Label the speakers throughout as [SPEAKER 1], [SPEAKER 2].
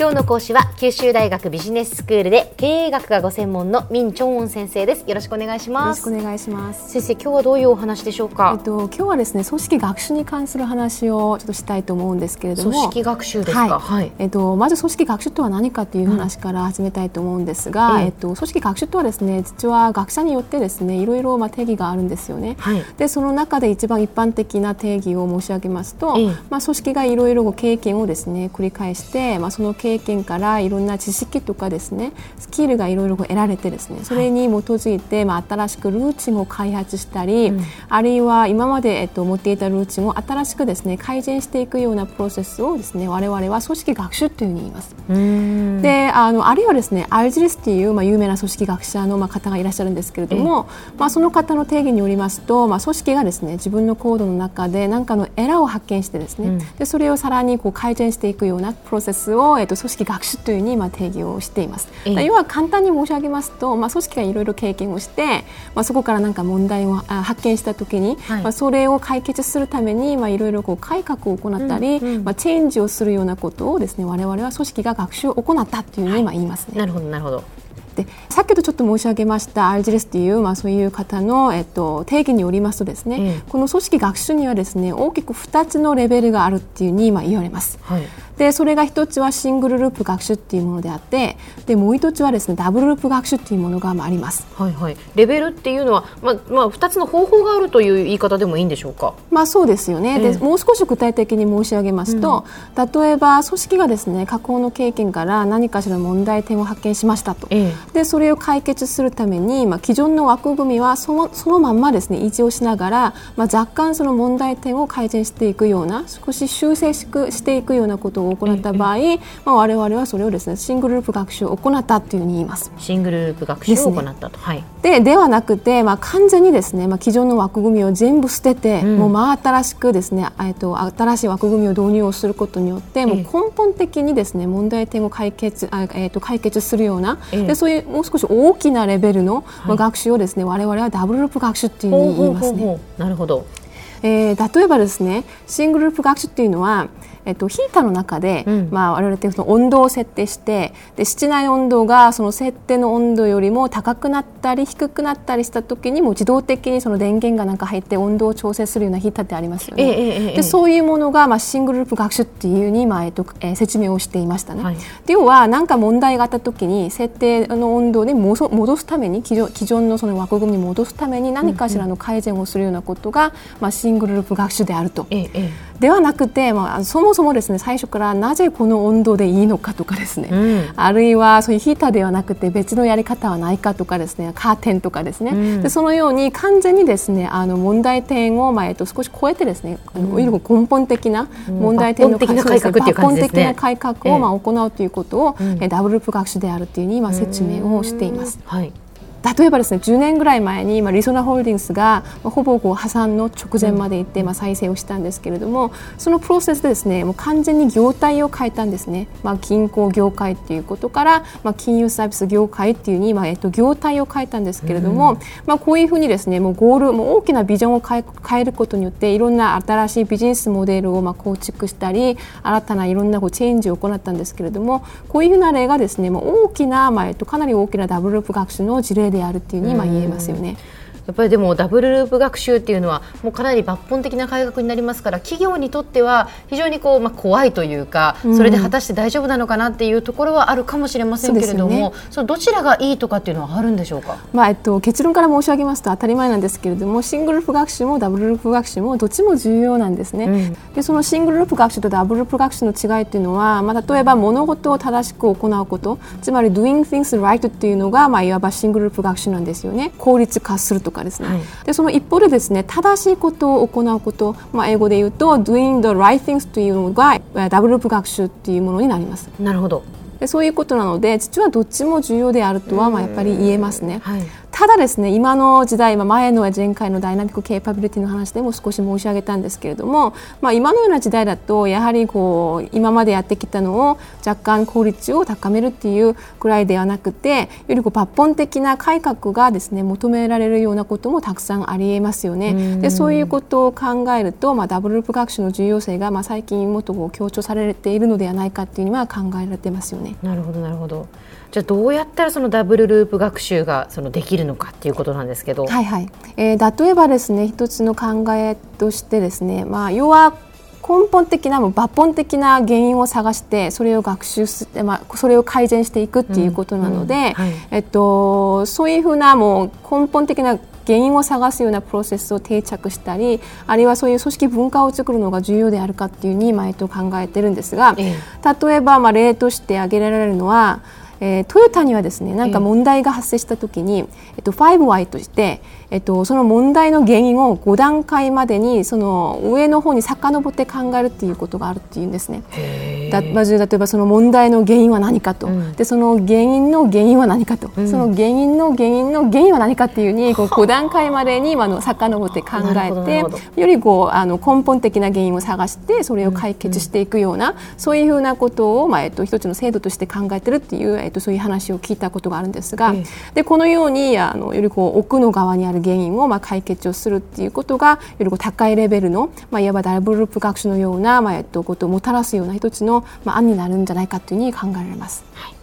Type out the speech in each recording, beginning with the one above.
[SPEAKER 1] 今日の講師は九州大学ビジネススクールで経営学がご専門のミンチョンウォン先生です。よろしくお願いします。
[SPEAKER 2] よろしくお願いします。
[SPEAKER 1] 先生今日はどういうお話でしょうか？
[SPEAKER 2] えっと今日はですね組織学習に関する話をちょっとしたいと思うんですけれども。
[SPEAKER 1] 組織学習ですか、はい、
[SPEAKER 2] はい、えっとまず組織学習とは何かという話から始めたいと思うんですが、うん、えっと組織学習とはですね実は学者によってですねいろいろまあ定義があるんですよね、はい、でその中で一番一般的な定義を申し上げますと、まあ組織がいろいろ経験をですね繰り返してまあその経験からいろんな知識とかですねスキルがいろいろ得られてですねそれに基づいて、まあ、新しくルーチンを開発したり、うん、あるいは今まで、えっと、持っていたルーチンを新しくですね改善していくようなプロセスをですね我々は組織学習というふうに言います。であのあるいはですねアルジリスという、まあ、有名な組織学者の、まあ、方がいらっしゃるんですけれども、まあ、その方の定義によりますと、まあ、組織がですね自分のコードの中で何かのエラーを発見してですね、うん、でそれをさらにこう改善していくようなプロセスを、えっと、組織学習というに、まあ、定義をしています。要は簡単に申し上げますと、まあ、組織がいろいろ経験をして、まあ、そこから何か問題を発見したときに、はい、まあ、それを解決するために、まあ、いろいろこう改革を行ったり、うんうん、まあ、チェンジをするようなことをですね我々は組織が学習を行ったというふうに今言いますね。
[SPEAKER 1] なるほどなるほど。
[SPEAKER 2] でさっきとちょっと申し上げましたアルジレスという、まあ、そういう方の、えっと、定義によりますとですね、うん、この組織学習にはですね大きく2つのレベルがあるっていうに今言われます。はいでそれが一つはシングルループ学習っていうものであってでもう一つはですねダブルループ学習っていうものがあります。
[SPEAKER 1] はいはい。レベルっていうのはまあまあ二つの方法があるという言い方でもいいんでしょうか？
[SPEAKER 2] まあそうですよね。えー、でもう少し具体的に申し上げますと、うん、例えば組織がですね過去の経験から何かしら問題点を発見しましたと。えー、でそれを解決するためにまあ既存の枠組みはそのそのまんまですね維持をしながらまあ若干その問題点を改善していくような少し修正していくようなことを行った場合、えーまあ、我々はそれをですねシングルループ学習を行ったというふうに言います。
[SPEAKER 1] シングルループ学習を行ったと、
[SPEAKER 2] はい、でではなくて、まあ、完全にですね、まあ、既存の枠組みを全部捨てて、うん、もう真新しくですね、えっと、新しい枠組みを導入をすることによって、もう根本的にですね問題点を解決あ、えっと、解決するような、でそういうもう少し大きなレベルの、まあ、学習をですね、我々はダブルループ学習っていうふうに言いますね。
[SPEAKER 1] なるほど。
[SPEAKER 2] えー、例えばですねシングルループ学習っていうのはえっと、ヒーターの中で、うん、まあ、我々ってその温度を設定してで室内温度がその設定の温度よりも高くなったり低くなったりした時にも自動的にその電源がなんか入って温度を調整するようなヒーターってありますよね。ええでそういうものが、まあ、シングルループ学習っていうに、まあえっとえー、説明をしていましたね。はい、で要は何か問題があった時に設定の温度に戻すために既存のその枠組みに戻すために何かしらの改善をするようなことが、うんうん、まあ、シングルループ学習であると。ええではなくて、まあ、そもそもですね最初からなぜこの温度でいいのかとかですね、うん、あるいはそういうヒーターではなくて別のやり方はないかとかですねカーテンとかですね、うん、でそのように完全にですねあの問題点を、まあえっと、少し超えてですね、うん、根本的な問題点の
[SPEAKER 1] 改革、抜
[SPEAKER 2] 本的な改革を、まあ、行うということを、えー、ダブルプ学習であるというふうに今説明をしています。はい例えばですね10年ぐらい前に、まあ、リソナホールディングスが、まあ、ほぼこう破産の直前まで行って、まあ、再生をしたんですけれどもそのプロセスでですねもう完全に業態を変えたんですね、まあ、銀行業界っていうことから、まあ、金融サービス業界っていうに、まあえっと、業態を変えたんですけれども、うん、まあ、こういうふうにですねもうゴールもう大きなビジョンを変え変えることによっていろんな新しいビジネスモデルをまあ構築したり新たないろんなこうチェンジを行ったんですけれどもこういうふうな例がですねもう大きな、まあえっと、かなり大きなダブルループ学習の事例であるっていうに今言えますよね。
[SPEAKER 1] やっぱりでもダブルループ学習っていうのはもうかなり抜本的な改革になりますから企業にとっては非常にこう、まあ、怖いというか、それで果たして大丈夫なのかなっていうところはあるかもしれませんけれども、ね、そのどちらがいいとかっていうのはあるんでしょうか、
[SPEAKER 2] まあえっと、結論から申し上げますと当たり前なんですけれどもシングルループ学習もダブルループ学習もどっちも重要なんですね。うん、でそのシングルループ学習とダブルループ学習の違いっていうのは、まあ、例えば物事を正しく行うことつまり doing things right っていうのが、まあ、いわばシングルループ学習なんですよね。効率化するとかですね。はい、でその一方でですね正しいことを行うこと、まあ、英語で言うと doing the right things というのがダブル学習っていうものになります。
[SPEAKER 1] なるほど
[SPEAKER 2] でそういうことなので実はどっちも重要であるとはまあやっぱり言えますね。はい、ただですね今の時代、まあ、前の前回のダイナミックケーパビリティの話でも少し申し上げたんですけれども、まあ、今のような時代だとやはりこう今までやってきたのを若干効率を高めるっていうくらいではなくてよりこう抜本的な改革がですね求められるようなこともたくさんありえますよね。でそういうことを考えると、まあ、ダブルループ学習の重要性が、まあ、最近もっとこう強調されているのではないかっていうには考えられてますよね。
[SPEAKER 1] なるほどなるほどじゃあどうやったらそのダブルループ学習がそのできるのかっていうことなんですけど。
[SPEAKER 2] はいはい。えー、例えばですね一つの考えとしてですね、まあ要は根本的な抜本的な原因を探してそれを学習す、まあ、それを改善していくっていうことなので、うんうんはい、えっと、そういうふうなもう根本的な原因を探すようなプロセスを定着したりあるいはそういう組織文化を作るのが重要であるかっていうに毎と考えてるんですが、ええ、例えばまあ例として挙げられるのはえー、トヨタにはですねなんか問題が発生した時に、えっと、5Y としてえっと、その問題の原因を5段階までにその上の方に遡って考えるっていうことがあるっていうんですね。だまず例えばその問題の原因は何かと、うん、でその原因の原因は何かと、うん、その原因の原因の原因は何かっていうに こう5段階までにあの遡って考えてよりこうあの根本的な原因を探してそれを解決していくような、うん、そういうふうなことを、まあえっと、一つの制度として考えてるっていう、えっと、そういう話を聞いたことがあるんですが、でこのようにあのよりこう奥の側にあるる原因をまあ解決をするっていうことがより高いレベルの、まあ、いわばダブルループ学習のような、まあ、えっと、ことをもたらすような一つの、まあ、案になるんじゃないかというふうに考えられます。はい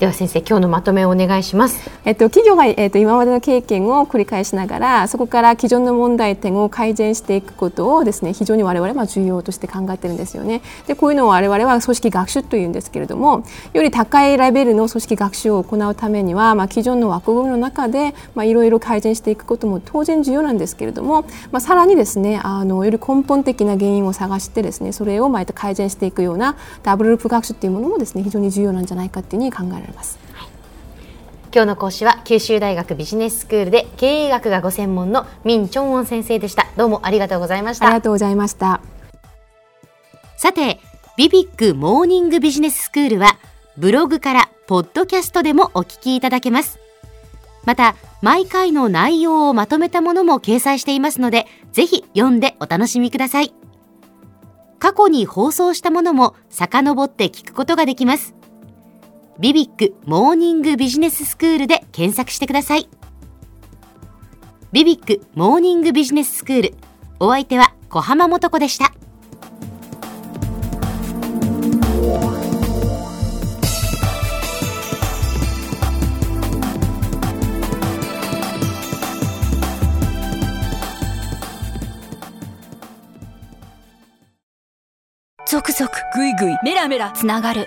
[SPEAKER 1] では先生今日のまとめをお願いします。
[SPEAKER 2] えっと企業がえっと今までの経験を繰り返しながらそこから既存の問題点を改善していくことをですね非常に我々は重要として考えてるんですよね。でこういうのを我々は組織学習というんですけれどもより高いレベルの組織学習を行うためにはまあ既存の枠組みの中でまあいろいろ改善していくことも当然重要なんですけれども、まあさらにですねあのより根本的な原因を探してですねそれをまあ改善していくようなダブルループ学習というものもですね非常に重要なんじゃないかというふうに考えられます。
[SPEAKER 1] 今日の講師は九州大学ビジネススクールで経営学がご専門のミン・チョンウォン先生でした。どうもありがとうございました。
[SPEAKER 2] ありがとうございました。
[SPEAKER 1] さてビビックモーニングビジネススクールはブログからポッドキャストでもお聞きいただけます。また毎回の内容をまとめたものも掲載していますのでぜひ読んでお楽しみください。過去に放送したものも遡って聞くことができますビビックモーニングビジネススクールで検索してください。ビビックモーニングビジネススクール。お相手は小浜もとこでした。
[SPEAKER 3] ゾクゾクグイグイメラメラつながる